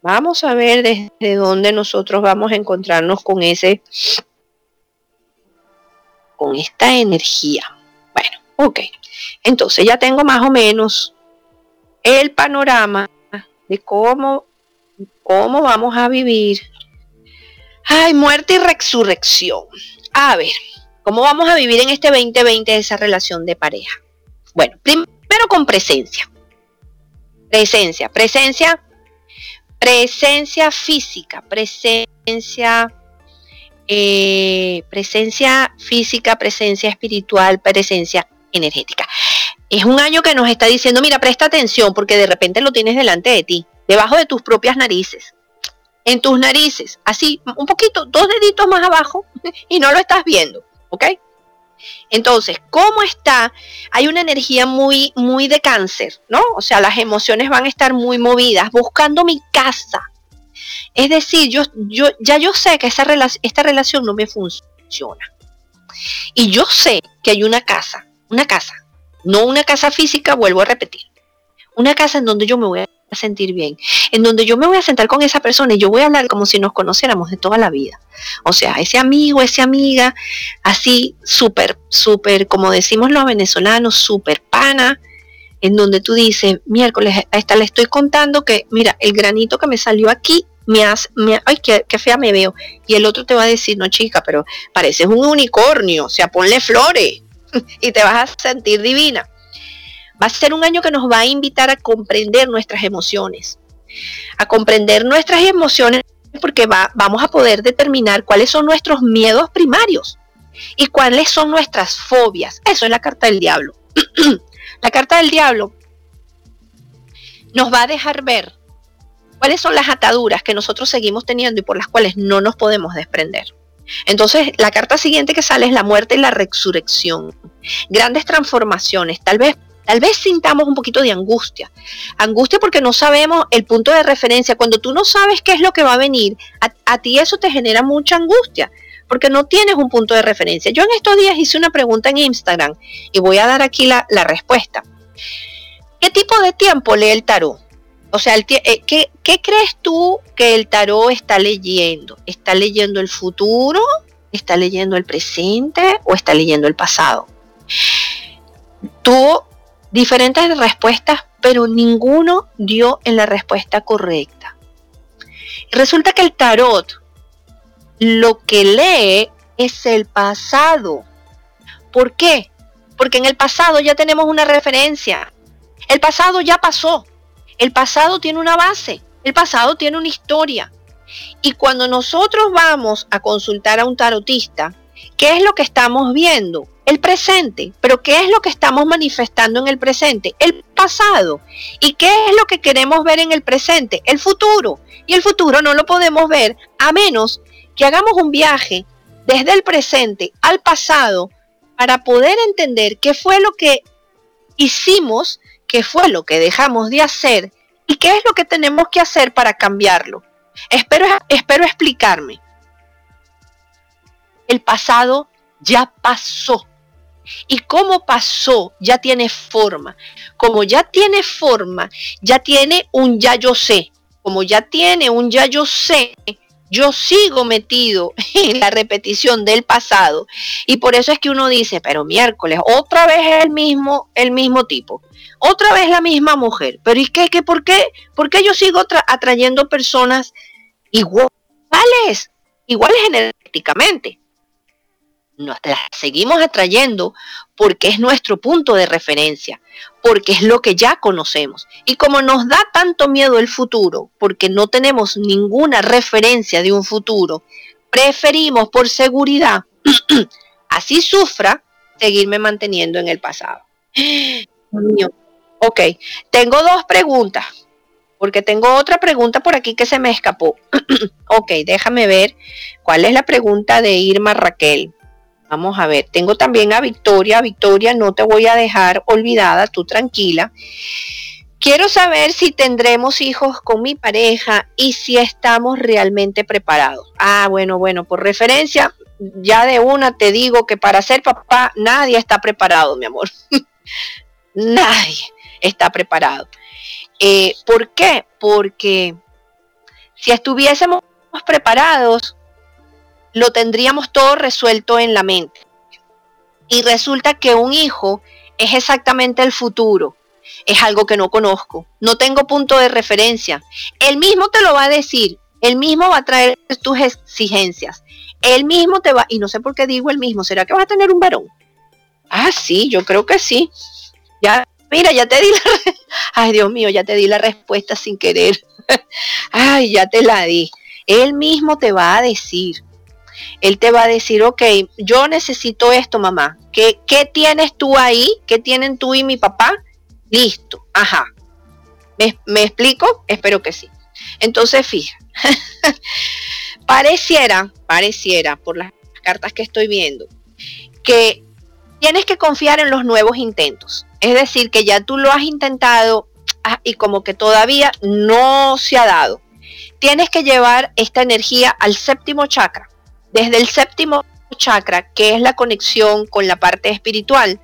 S1: vamos a ver desde dónde nosotros vamos a encontrarnos con ese, con esta energía. Bueno, ok. Entonces ya tengo más o menos el panorama de cómo ¿Cómo vamos a vivir? Ay, muerte y resurrección. A ver, ¿cómo vamos a vivir en este 2020 esa relación de pareja? Bueno, primero con presencia. Presencia, presencia, presencia física, presencia, eh, presencia física, presencia espiritual, presencia energética. Es un año que nos está diciendo, mira, presta atención porque de repente lo tienes delante de ti debajo de tus propias narices, en tus narices, así, un poquito, dos deditos más abajo y no lo estás viendo, ¿ok? Entonces, ¿cómo está? Hay una energía muy, muy de cáncer, ¿no? O sea, las emociones van a estar muy movidas, buscando mi casa. Es decir, yo, yo, ya yo sé que esa esta relación no me funciona. Y yo sé que hay una casa, una casa, no una casa física, vuelvo a repetir, una casa en donde yo me voy a a sentir bien, en donde yo me voy a sentar con esa persona y yo voy a hablar como si nos conociéramos de toda la vida. O sea, ese amigo, esa amiga, así súper, súper, como decimos los venezolanos, súper pana, en donde tú dices, miércoles, a esta le estoy contando que, mira, el granito que me salió aquí, me hace, me, ay, qué, qué fea me veo. Y el otro te va a decir, no chica, pero pareces un unicornio, o sea, ponle flores y te vas a sentir divina. Va a ser un año que nos va a invitar a comprender nuestras emociones, a comprender nuestras emociones porque vamos a poder determinar cuáles son nuestros miedos primarios y cuáles son nuestras fobias. Eso es la carta del diablo. la carta del diablo nos va a dejar ver cuáles son las ataduras que nosotros seguimos teniendo y por las cuales no nos podemos desprender. Entonces, la carta siguiente que sale es la muerte y la resurrección. Grandes transformaciones, tal vez Tal vez sintamos un poquito de angustia. Angustia porque no sabemos el punto de referencia. Cuando tú no sabes qué es lo que va a venir, a, ti eso te genera mucha angustia porque no tienes un punto de referencia. Yo en estos días hice una pregunta en Instagram y voy a dar aquí la, respuesta. ¿Qué tipo de tiempo lee el tarot? O sea, eh, ¿qué, ¿qué crees tú que el tarot está leyendo? ¿Está leyendo el futuro? ¿Está leyendo el presente? ¿O está leyendo el pasado? Tú diferentes respuestas, pero ninguno dio en la respuesta correcta. Resulta que el tarot lo que lee es el pasado. ¿Por qué? Porque en el pasado ya tenemos una referencia. El pasado ya pasó. El pasado tiene una base. El pasado tiene una historia. Y cuando nosotros vamos a consultar a un tarotista, ¿qué es lo que estamos viendo? El presente. Pero ¿qué es lo que estamos manifestando en el presente? El pasado. ¿Y qué es lo que queremos ver en el presente? El futuro. Y el futuro no lo podemos ver a menos que hagamos un viaje desde el presente al pasado para poder entender qué fue lo que hicimos, qué fue lo que dejamos de hacer y qué es lo que tenemos que hacer para cambiarlo. Espero, espero explicarme. El pasado ya pasó. Y como pasó, ya tiene forma. Como ya tiene forma, ya tiene un ya yo sé. Como ya tiene un ya yo sé, yo sigo metido en la repetición del pasado. Y por eso es que uno dice, pero miércoles, otra vez el mismo, el mismo tipo. Otra vez la misma mujer. Pero ¿y qué? qué ¿Por qué? ¿Por qué yo sigo atrayendo personas iguales? Iguales genéticamente nos las seguimos atrayendo porque es nuestro punto de referencia, porque es lo que ya conocemos. Y como nos da tanto miedo el futuro, porque no tenemos ninguna referencia de un futuro, preferimos por seguridad, así sufra, seguirme manteniendo en el pasado. Ok, tengo dos preguntas, porque tengo otra pregunta por aquí que se me escapó. ok, déjame ver cuál es la pregunta de Irma Raquel. Vamos a ver, tengo también a Victoria. Victoria, no te voy a dejar olvidada, tú tranquila. Quiero saber si tendremos hijos con mi pareja y si estamos realmente preparados. Ah, bueno, bueno, por referencia, ya de una te digo que para ser papá nadie está preparado, mi amor. nadie está preparado. Eh, ¿Por qué? Porque si estuviésemos preparados, lo tendríamos todo resuelto en la mente. Y resulta que un hijo es exactamente el futuro. Es algo que no conozco. No tengo punto de referencia. Él mismo te lo va a decir. Él mismo va a traer tus exigencias. Él mismo te va, y no sé por qué digo el mismo, ¿será que vas a tener un varón? Ah, sí, yo creo que sí. Ya, mira, ya te di la, ay Dios mío, ya te di la respuesta sin querer. ay, ya te la di. Él mismo te va a decir. Él te va a decir, ok, yo necesito esto, mamá. ¿Qué, qué tienes tú ahí? ¿Qué tienen tú y mi papá? Listo, ajá. ¿Me, ¿Me, explico? Espero que sí. Entonces, fija, pareciera, pareciera, por las cartas que estoy viendo, que tienes que confiar en los nuevos intentos. Es decir, que ya tú lo has intentado ah, y como que todavía no se ha dado. Tienes que llevar esta energía al séptimo chakra desde el séptimo chakra, que es la conexión con la parte espiritual,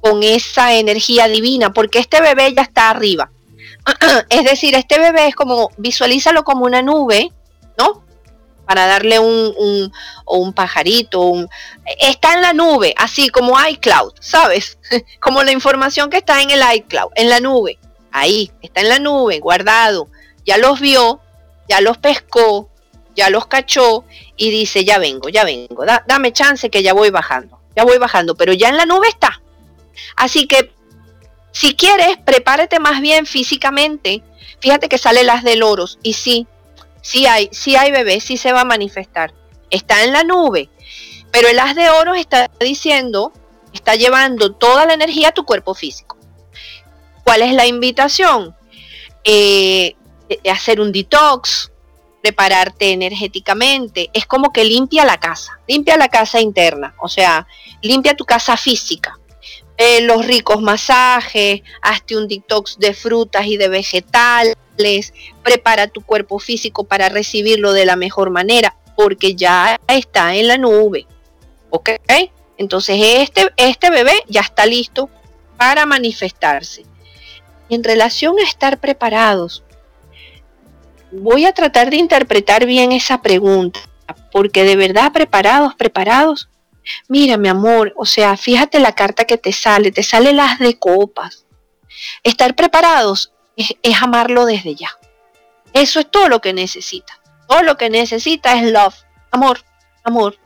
S1: con esa energía divina, porque este bebé ya está arriba. es decir, este bebé es como, visualízalo como una nube, ¿no? Para darle un, un, un pajarito, un, está en la nube, así como iCloud, ¿sabes? como la información que está en el iCloud, en la nube. Ahí, está en la nube, guardado. Ya los vio, ya los pescó, ya los cachó y dice, ya vengo, ya vengo, dame chance que ya voy bajando, ya voy bajando, pero ya en la nube está. Así que si quieres, prepárate más bien físicamente. Fíjate que sale las del oros y sí, sí hay, sí hay bebé, sí se va a manifestar. Está en la nube, pero el as de oros está diciendo, está llevando toda la energía a tu cuerpo físico. ¿Cuál es la invitación? Eh, hacer un detox, prepararte energéticamente, es como que limpia la casa, limpia la casa interna, o sea, limpia tu casa física. Los ricos masajes, hazte un detox de frutas y de vegetales, prepara tu cuerpo físico para recibirlo de la mejor manera, porque ya está en la nube. ¿Ok? Entonces este, este bebé ya está listo para manifestarse. En relación a estar preparados, voy a tratar de interpretar bien esa pregunta, porque de verdad preparados, preparados. Mira, mi amor, o sea, fíjate la carta que te sale, te sale las de copas. Estar preparados es, amarlo desde ya. Eso es todo lo que necesita. Todo lo que necesita es love, amor, amor.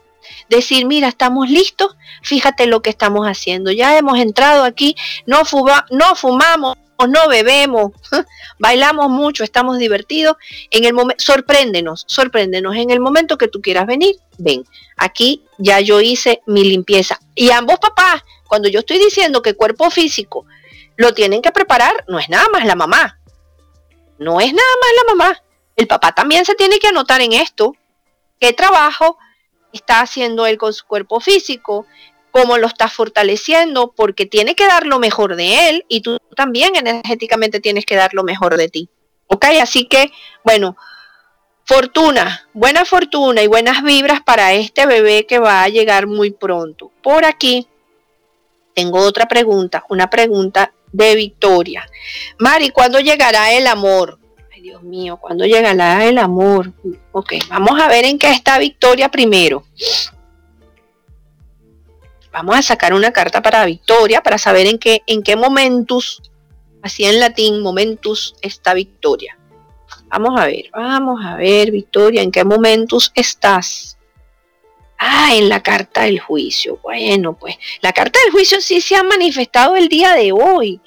S1: Decir, mira, estamos listos, fíjate lo que estamos haciendo. Ya hemos entrado aquí, no, no fumamos, no bebemos, bailamos mucho, estamos divertidos. En el momento, sorpréndenos, sorpréndenos. En el momento que tú quieras venir, ven. Aquí ya yo hice mi limpieza. Y ambos papás, cuando yo estoy diciendo que cuerpo físico lo tienen que preparar, no es nada más la mamá. No es nada más la mamá. El papá también se tiene que anotar en esto. ¿Qué trabajo está haciendo él con su cuerpo físico? Cómo lo estás fortaleciendo, porque tiene que dar lo mejor de él y tú también energéticamente tienes que dar lo mejor de ti. ¿Ok? Así que, bueno, fortuna, buena fortuna y buenas vibras para este bebé que va a llegar muy pronto. Por aquí tengo otra pregunta, una pregunta de Victoria. Mari, ¿cuándo llegará el amor? Ay, Dios mío, ¿cuándo llegará el amor? Ok, vamos a ver en qué está Victoria primero. Vamos a sacar una carta para Victoria para saber en qué, en qué momentos, así en latín, momentus está Victoria. Vamos a ver, vamos a ver, Victoria, en qué momentos estás. Ah, en la carta del juicio. Bueno, pues la carta del juicio sí se ha manifestado el día de hoy.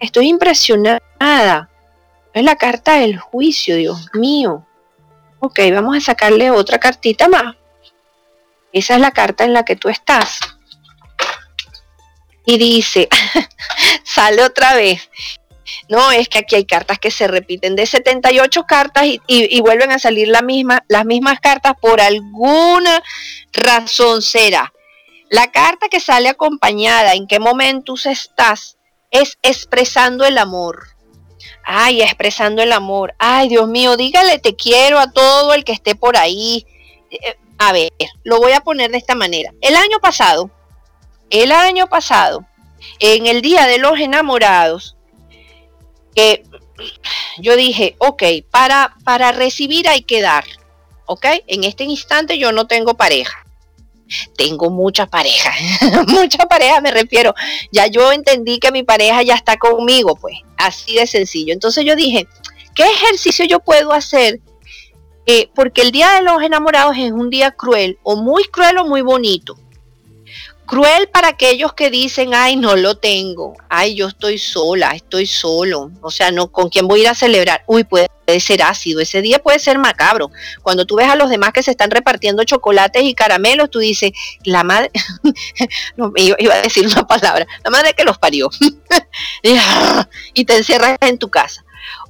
S1: Estoy impresionada. Es la carta del juicio, Dios mío. Ok, vamos a sacarle otra cartita más. Esa es la carta en la que tú estás y dice, sale otra vez. No, es que aquí hay cartas que se repiten de 78 cartas y, vuelven a salir la misma, las mismas cartas por alguna razón será. La carta que sale acompañada, en qué momentos estás, es expresando el amor. Ay, expresando el amor. Ay, Dios mío, dígale te quiero a todo el que esté por ahí. Eh, a ver, lo voy a poner de esta manera. El año pasado, el año pasado, en el Día de los Enamorados, que yo dije, ok, para, para recibir hay que dar, ok, en este instante yo no tengo pareja. Tengo mucha pareja, mucha pareja me refiero. Ya yo entendí que mi pareja ya está conmigo, pues, así de sencillo. Entonces yo dije, ¿qué ejercicio yo puedo hacer eh, porque el Día de los Enamorados es un día cruel, o muy cruel o muy bonito. Cruel para aquellos que dicen, ay, no lo tengo, ay, yo estoy sola, estoy solo, o sea, no, ¿con quién voy a ir a celebrar? Uy, puede ser ácido, ese día puede ser macabro. Cuando tú ves a los demás que se están repartiendo chocolates y caramelos, tú dices, la madre, no, iba a decir una palabra, la madre que los parió, y te encierras en tu casa.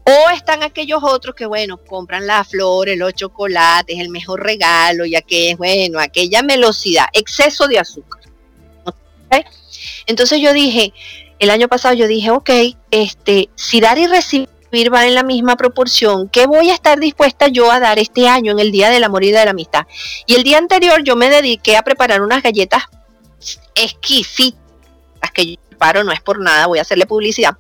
S1: O están aquellos otros que, bueno, compran las flores, los chocolates, el mejor regalo, ya que es, bueno, aquella velocidad, exceso de azúcar. Entonces yo dije, el año pasado yo dije, ok, este, si dar y recibir va en la misma proporción, ¿qué voy a estar dispuesta yo a dar este año en el Día de la y de la Amistad? Y el día anterior yo me dediqué a preparar unas galletas exquisitas, que yo preparo, no es por nada, voy a hacerle publicidad,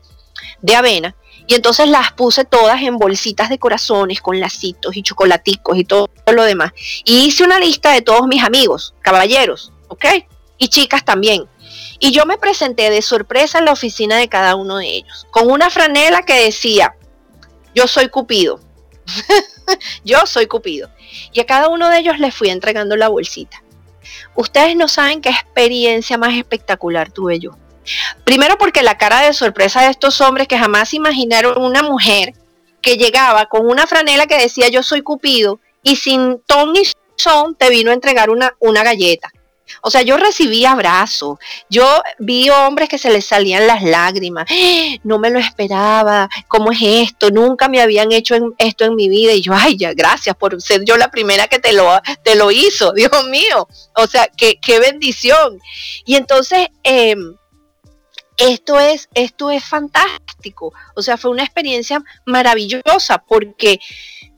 S1: de avena. Y entonces las puse todas en bolsitas de corazones con lacitos y chocolaticos y todo lo demás. Y hice una lista de todos mis amigos, caballeros, ¿ok? Y chicas también. Y yo me presenté de sorpresa en la oficina de cada uno de ellos, con una franela que decía, yo soy Cupido. yo soy Cupido. Y a cada uno de ellos les fui entregando la bolsita. Ustedes no saben qué experiencia más espectacular tuve yo. Primero porque la cara de sorpresa de estos hombres que jamás imaginaron una mujer que llegaba con una franela que decía yo soy Cupido y sin ton ni son te vino a entregar una, una galleta. O sea, yo recibí abrazos, yo vi hombres que se les salían las lágrimas, no me lo esperaba, ¿cómo es esto? Nunca me habían hecho esto en mi vida y yo, ay, ya, gracias por ser yo la primera que te lo, te lo hizo, Dios mío, o sea, qué, qué bendición. Y entonces, em, esto es, esto es fantástico, o sea, fue una experiencia maravillosa porque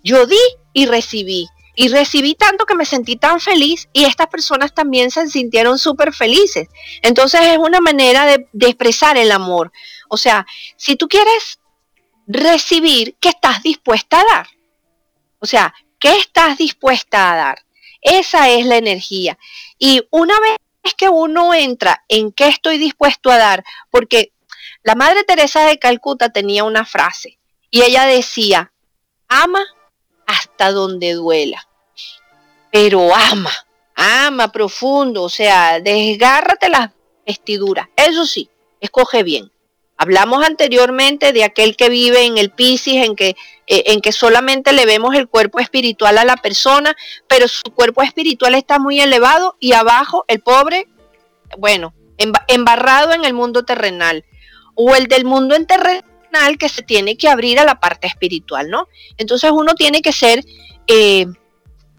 S1: yo di y recibí y recibí tanto que me sentí tan feliz y estas personas también se sintieron súper felices. Entonces es una manera de, expresar el amor. O sea, si tú quieres recibir, ¿qué estás dispuesta a dar? O sea, ¿qué estás dispuesta a dar? Esa es la energía. Y una vez que uno entra en qué estoy dispuesto a dar, porque la Madre Teresa de Calcuta tenía una frase y ella decía, ama hasta donde duela pero ama, ama profundo, o sea, desgárrate las vestiduras. Eso sí, escoge bien. Hablamos anteriormente de aquel que vive en el Piscis, en que, eh, en que solamente le vemos el cuerpo espiritual a la persona, pero su cuerpo espiritual está muy elevado y abajo el pobre, bueno, embarrado en el mundo terrenal. O el del mundo en terrenal que se tiene que abrir a la parte espiritual, ¿no? Entonces uno tiene que ser eh,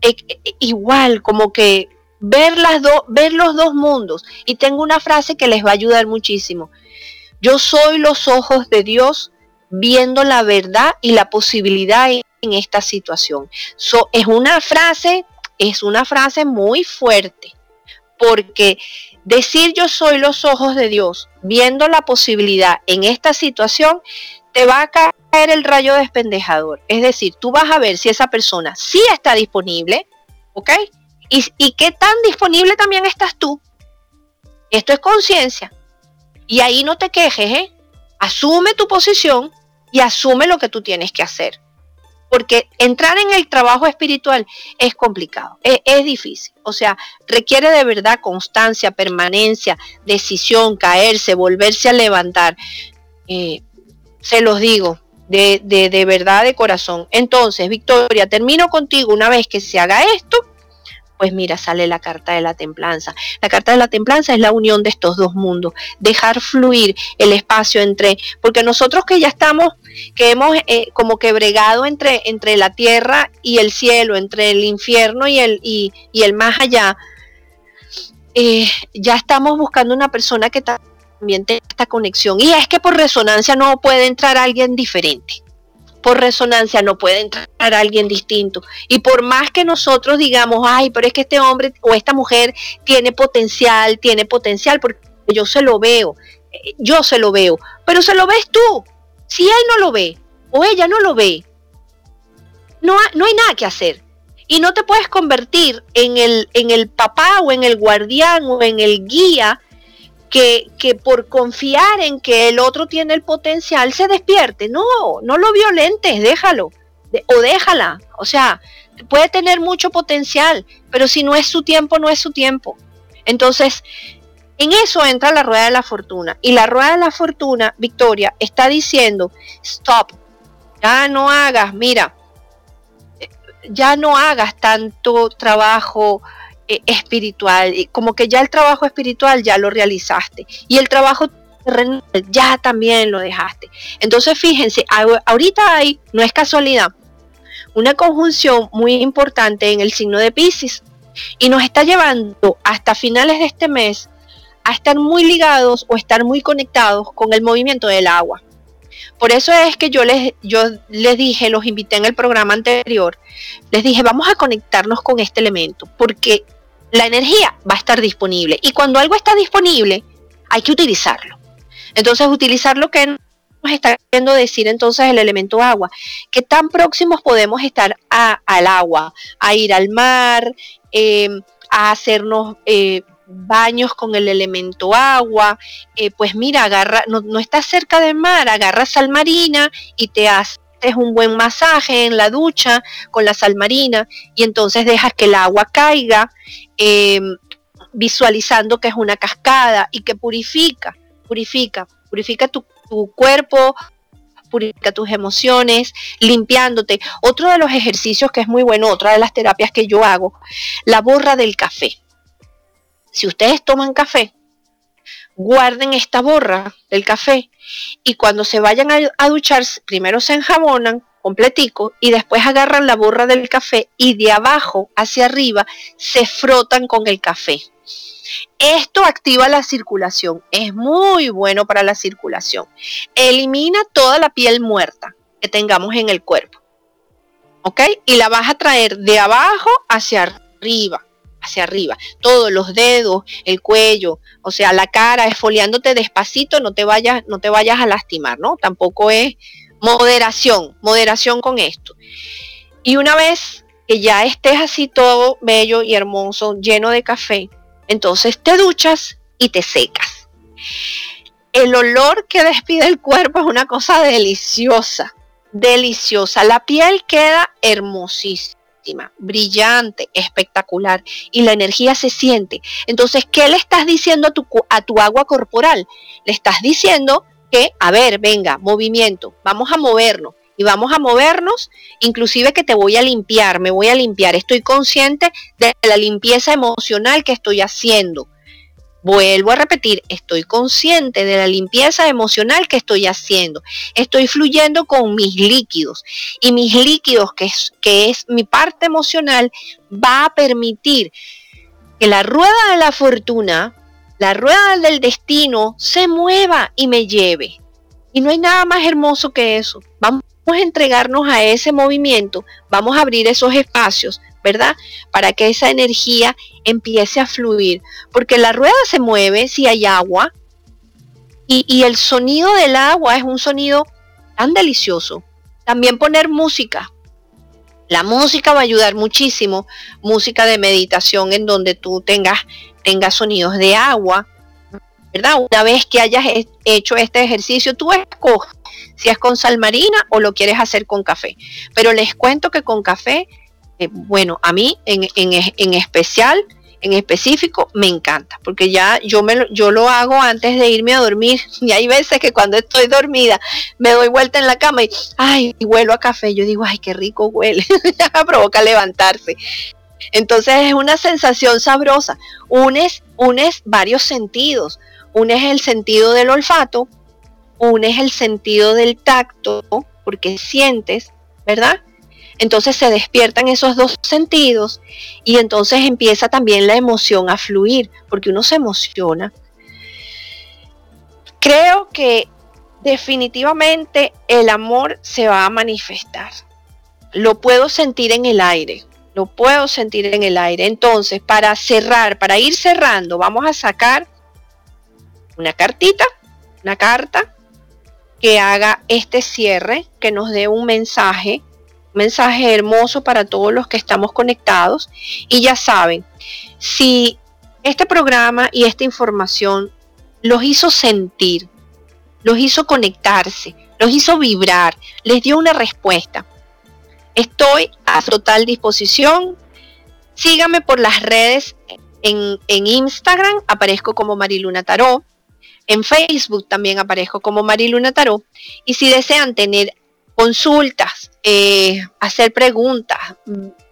S1: e, e, igual, como que ver, las ver los dos mundos. Y tengo una frase que les va a ayudar muchísimo. Yo soy los ojos de Dios viendo la verdad y la posibilidad en, esta situación. es una frase, es una frase muy fuerte, porque decir yo soy los ojos de Dios viendo la posibilidad en esta situación, te va a caer el rayo despendejador. Es decir, tú vas a ver si esa persona sí está disponible, ¿ok? Y, qué tan disponible también estás tú. Esto es conciencia. Y ahí no te quejes, ¿eh? Asume tu posición y asume lo que tú tienes que hacer. Porque entrar en el trabajo espiritual es complicado, es, difícil. O sea, requiere de verdad constancia, permanencia, decisión, caerse, volverse a levantar. Eh, se los digo, de, de, de, verdad, de corazón. Entonces, Victoria, termino contigo una vez que se haga esto pues mira, sale la carta de la templanza. La carta de la templanza es la unión de estos dos mundos, dejar fluir el espacio entre, porque nosotros que ya estamos, que hemos eh, como que bregado entre, entre la tierra y el cielo, entre el infierno y el, y, el más allá, eh, ya estamos buscando una persona que también esta conexión. Y es que por resonancia no puede entrar alguien diferente por resonancia no puede entrar alguien distinto. Y por más que nosotros digamos, ay, pero es que este hombre o esta mujer tiene potencial, tiene potencial, porque yo se lo veo, eh, yo se lo veo, pero se lo ves tú. Si él no lo ve o ella no lo ve, no, no hay nada que hacer. Y no te puedes convertir en el, en el papá o en el guardián o en el guía que, por confiar en que el otro tiene el potencial se despierte. No, no lo violentes, déjalo o déjala. O sea, puede tener mucho potencial, pero si no es su tiempo, no es su tiempo. Entonces, en eso entra la rueda de la fortuna. Y la rueda de la fortuna, Victoria, está diciendo, stop, ya no hagas, mira, ya no hagas tanto trabajo eh, espiritual, como que ya el trabajo espiritual ya lo realizaste y el trabajo terrenal ya también lo dejaste. Entonces fíjense, ahorita hay, no es casualidad, una conjunción muy importante en el signo de Pisces y nos está llevando hasta finales de este mes a estar muy ligados o estar muy conectados con el movimiento del agua. Por eso es que yo les, yo les dije, los invité en el programa anterior, les dije, vamos a conectarnos con este elemento, porque la energía va a estar disponible. Y cuando algo está disponible, hay que utilizarlo. Entonces, utilizar lo que nos está queriendo decir entonces el elemento agua. ¿Qué tan próximos podemos estar al agua? A ir al mar, em, a hacernos eh, baños con el elemento agua. Eh, pues mira, agarra, no, no estás cerca del mar, agarra sal marina y te haces un buen masaje en la ducha con la sal marina y entonces dejas que el agua caiga Em, visualizando que es una cascada y que purifica, purifica, purifica tu, cuerpo, purifica tus emociones, limpiándote. Otro de los ejercicios que es muy bueno, otra de las terapias que yo hago, la borra del café. Si ustedes toman café, guarden esta borra del café y cuando se vayan a, a duchar, primero se enjabonan completico y después agarran la borra del café y de abajo hacia arriba se frotan con el café. Esto activa la circulación, es muy bueno para la circulación. Elimina toda la piel muerta que tengamos en el cuerpo. ¿Ok? Y la vas a traer de abajo hacia arriba, hacia arriba. Todos los dedos, el cuello, o sea, la cara, esfoliándote despacito, no te vayas, no te vayas a lastimar, ¿no? Tampoco es moderación, moderación con esto. Y una vez que ya estés así todo bello y hermoso, lleno de café, entonces te duchas y te secas. El olor que despide el cuerpo es una cosa deliciosa, deliciosa. La piel queda hermosísima, brillante, espectacular y la energía se siente. Entonces, ¿qué le estás diciendo a tu, a tu agua corporal? Le estás diciendo que, a ver, venga, movimiento, vamos a movernos y vamos a movernos, inclusive que te voy a limpiar, me voy a limpiar, estoy consciente de la limpieza emocional que estoy haciendo. Vuelvo a repetir, estoy consciente de la limpieza emocional que estoy haciendo. Estoy fluyendo con mis líquidos y mis líquidos, que es, que es mi parte emocional, va a permitir que la rueda de la fortuna, la rueda del destino, se mueva y me lleve. Y no hay nada más hermoso que eso. Vamos a entregarnos a ese movimiento, vamos a abrir esos espacios, ¿verdad? Para que esa energía empiece a fluir. Porque la rueda se mueve si hay agua y, el sonido del agua es un sonido tan delicioso. También poner música. La música va a ayudar muchísimo. Música de meditación en donde tú tengas, tengas sonidos de agua, ¿verdad? Una vez que hayas hecho este ejercicio, tú escoges si es con sal marina o lo quieres hacer con café. Pero les cuento que con café, eh, bueno, a mí en, en, especial, en específico, me encanta, porque ya yo, me, yo lo hago antes de irme a dormir. Y hay veces que cuando estoy dormida me doy vuelta en la cama y, ay, y huelo a café. Yo digo, ay, qué rico huele. provoca levantarse. Entonces es una sensación sabrosa. Unes, unes varios sentidos es el sentido del olfato, es el sentido del tacto, porque sientes, ¿verdad? Entonces se despiertan esos dos sentidos y entonces empieza también la emoción a fluir, porque uno se emociona. Creo que definitivamente el amor se va a manifestar. Lo puedo sentir en el aire, lo puedo sentir en el aire. Entonces, para cerrar, para ir cerrando, vamos a sacar una cartita, una carta que haga este cierre, que nos dé un mensaje, mensaje hermoso para todos los que estamos conectados. Y ya saben, si este programa y esta información los hizo sentir, los hizo conectarse, los hizo vibrar, les dio una respuesta. Estoy a total disposición. Síganme por las redes en, en Instagram, aparezco como Mariluna Tarot. En Facebook también aparezco como Mariluna Tarot. Y si desean tener consultas, eh, hacer preguntas,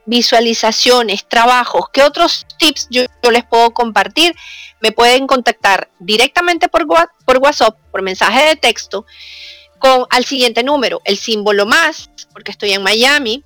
S1: visualizaciones, trabajos, ¿qué otros tips yo, les puedo compartir? Me pueden contactar directamente por, por WhatsApp, por mensaje de texto, con al siguiente número, el símbolo más, porque estoy en Miami,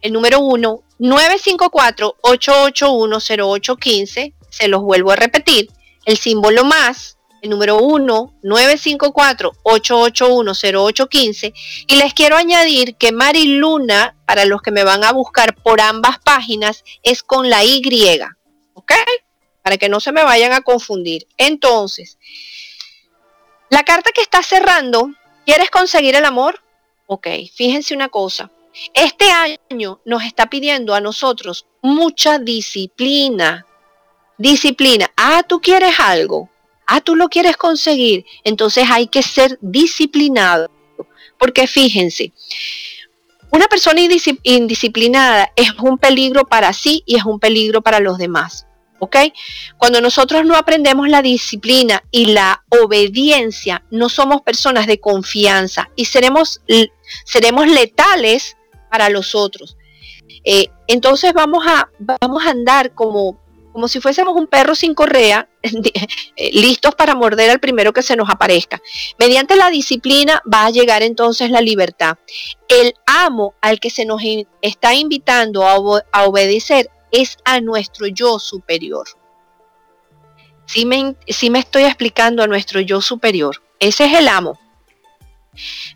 S1: el número 1, 954-881-0815, se los vuelvo a repetir, el símbolo más, el número 1-954-881-0815. Y les quiero añadir que Mariluna, para los que me van a buscar por ambas páginas, es con la Y. ¿Ok? Para que no se me vayan a confundir. Entonces, la carta que está cerrando, ¿quieres conseguir el amor? Ok, fíjense una cosa. Este año nos está pidiendo a nosotros mucha disciplina. Disciplina. Ah, tú quieres algo ah, tú lo quieres conseguir, entonces hay que ser disciplinado. Porque fíjense, una persona indisciplinada es un peligro para sí y es un peligro para los demás. ¿Ok? Cuando nosotros no aprendemos la disciplina y la obediencia, no somos personas de confianza y seremos, seremos letales para los otros. Eh, entonces vamos a, vamos a andar como como si fuésemos un perro sin correa, eh, listos para morder al primero que se nos aparezca. Mediante la disciplina va a llegar entonces la libertad. El amo al que se nos está invitando a, obedecer es a nuestro yo superior. Si me, me estoy explicando a nuestro yo superior. Ese es el amo.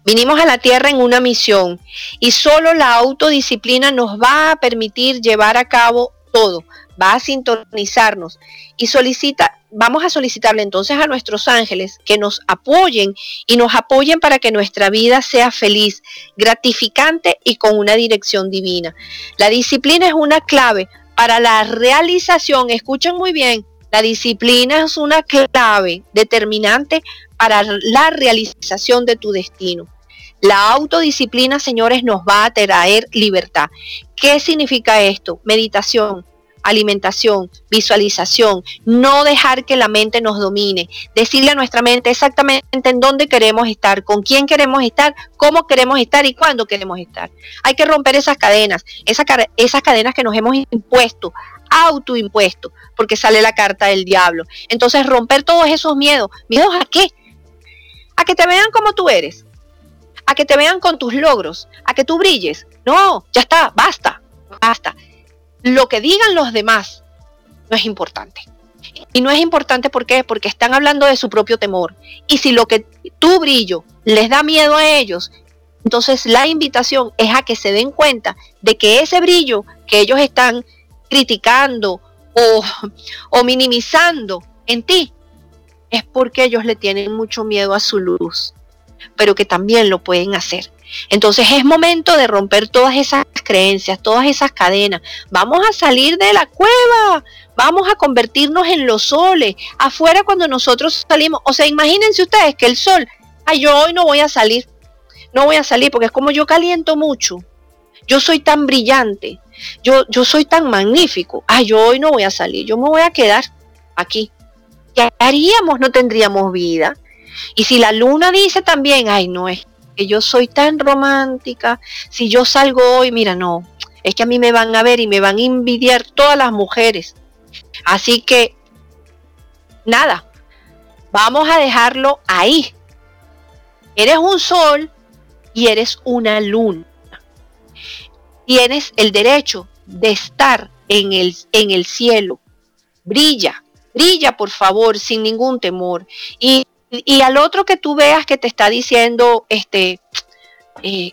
S1: Vinimos a la tierra en una misión y solo la autodisciplina nos va a permitir llevar a cabo todo va a sintonizarnos y solicita, vamos a solicitarle entonces a nuestros ángeles que nos apoyen y nos apoyen para que nuestra vida sea feliz, gratificante y con una dirección divina. La disciplina es una clave para la realización, escuchen muy bien, la disciplina es una clave determinante para la realización de tu destino. La autodisciplina, señores, nos va a traer libertad. ¿Qué significa esto? Meditación, alimentación, visualización, no dejar que la mente nos domine, decirle a nuestra mente exactamente en dónde queremos estar, con quién queremos estar, cómo queremos estar y cuándo queremos estar. Hay que romper esas cadenas, esas, cadenas que nos hemos impuesto, autoimpuesto, porque sale la carta del diablo. Entonces romper todos esos miedos. ¿Miedos a qué? A que te vean como tú eres, a que te vean con tus logros, a que tú brilles. No, ya está, basta, basta lo que digan los demás no es importante. Y no es importante ¿por porque están hablando de su propio temor. Y si lo que tu brillo les da miedo a ellos, entonces la invitación es a que se den cuenta de que ese brillo que ellos están criticando o, o minimizando en ti es porque ellos le tienen mucho miedo a su luz, pero que también lo pueden hacer. Entonces es momento de romper todas esas creencias, todas esas cadenas. Vamos a salir de la cueva, vamos a convertirnos en los soles. Afuera cuando nosotros salimos, o sea, imagínense ustedes que el sol, ay, yo hoy no voy a salir, no voy a salir porque es como yo caliento mucho. Yo soy tan brillante, yo, yo soy tan magnífico. Ay, yo hoy no voy a salir, yo me voy a quedar aquí. ¿Qué haríamos? No tendríamos vida. Y si la luna dice también, ay, no es que yo soy tan romántica, si yo salgo hoy, mira, no, es que a mí me van a ver y me van a envidiar todas las mujeres. Así que, nada, vamos a dejarlo ahí. Eres un sol y eres una luna. Tienes el derecho de estar en el, en el cielo. Brilla, brilla por favor, sin ningún temor. Y y al otro que tú veas que te está diciendo este eh,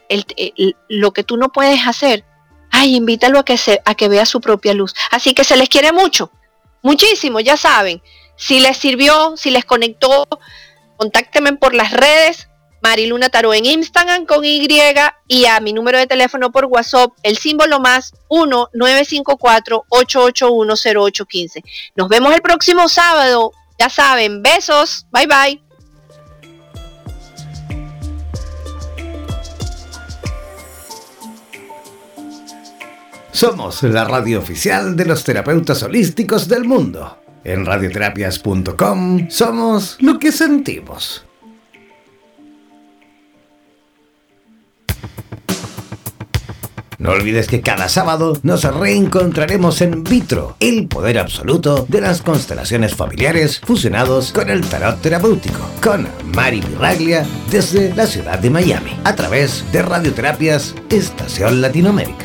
S1: lo que tú no puedes hacer, ay, invítalo a que, se, a que vea su propia luz. Así que se les quiere mucho, muchísimo, ya saben. Si les sirvió, si les conectó, contáctenme por las redes, Mariluna Taró en Instagram con Y y a mi número de teléfono por WhatsApp, el símbolo más 1-954-881-0815. Nos vemos el próximo sábado. Ya saben, besos, bye bye.
S2: Somos la radio oficial de los terapeutas holísticos del mundo. En radioterapias.com somos lo que sentimos. No olvides que cada sábado nos reencontraremos en Vitro, el poder absoluto de las constelaciones familiares fusionados con el tarot terapéutico, con Mari Miraglia desde la ciudad de Miami, a través de Radioterapias Estación Latinoamérica.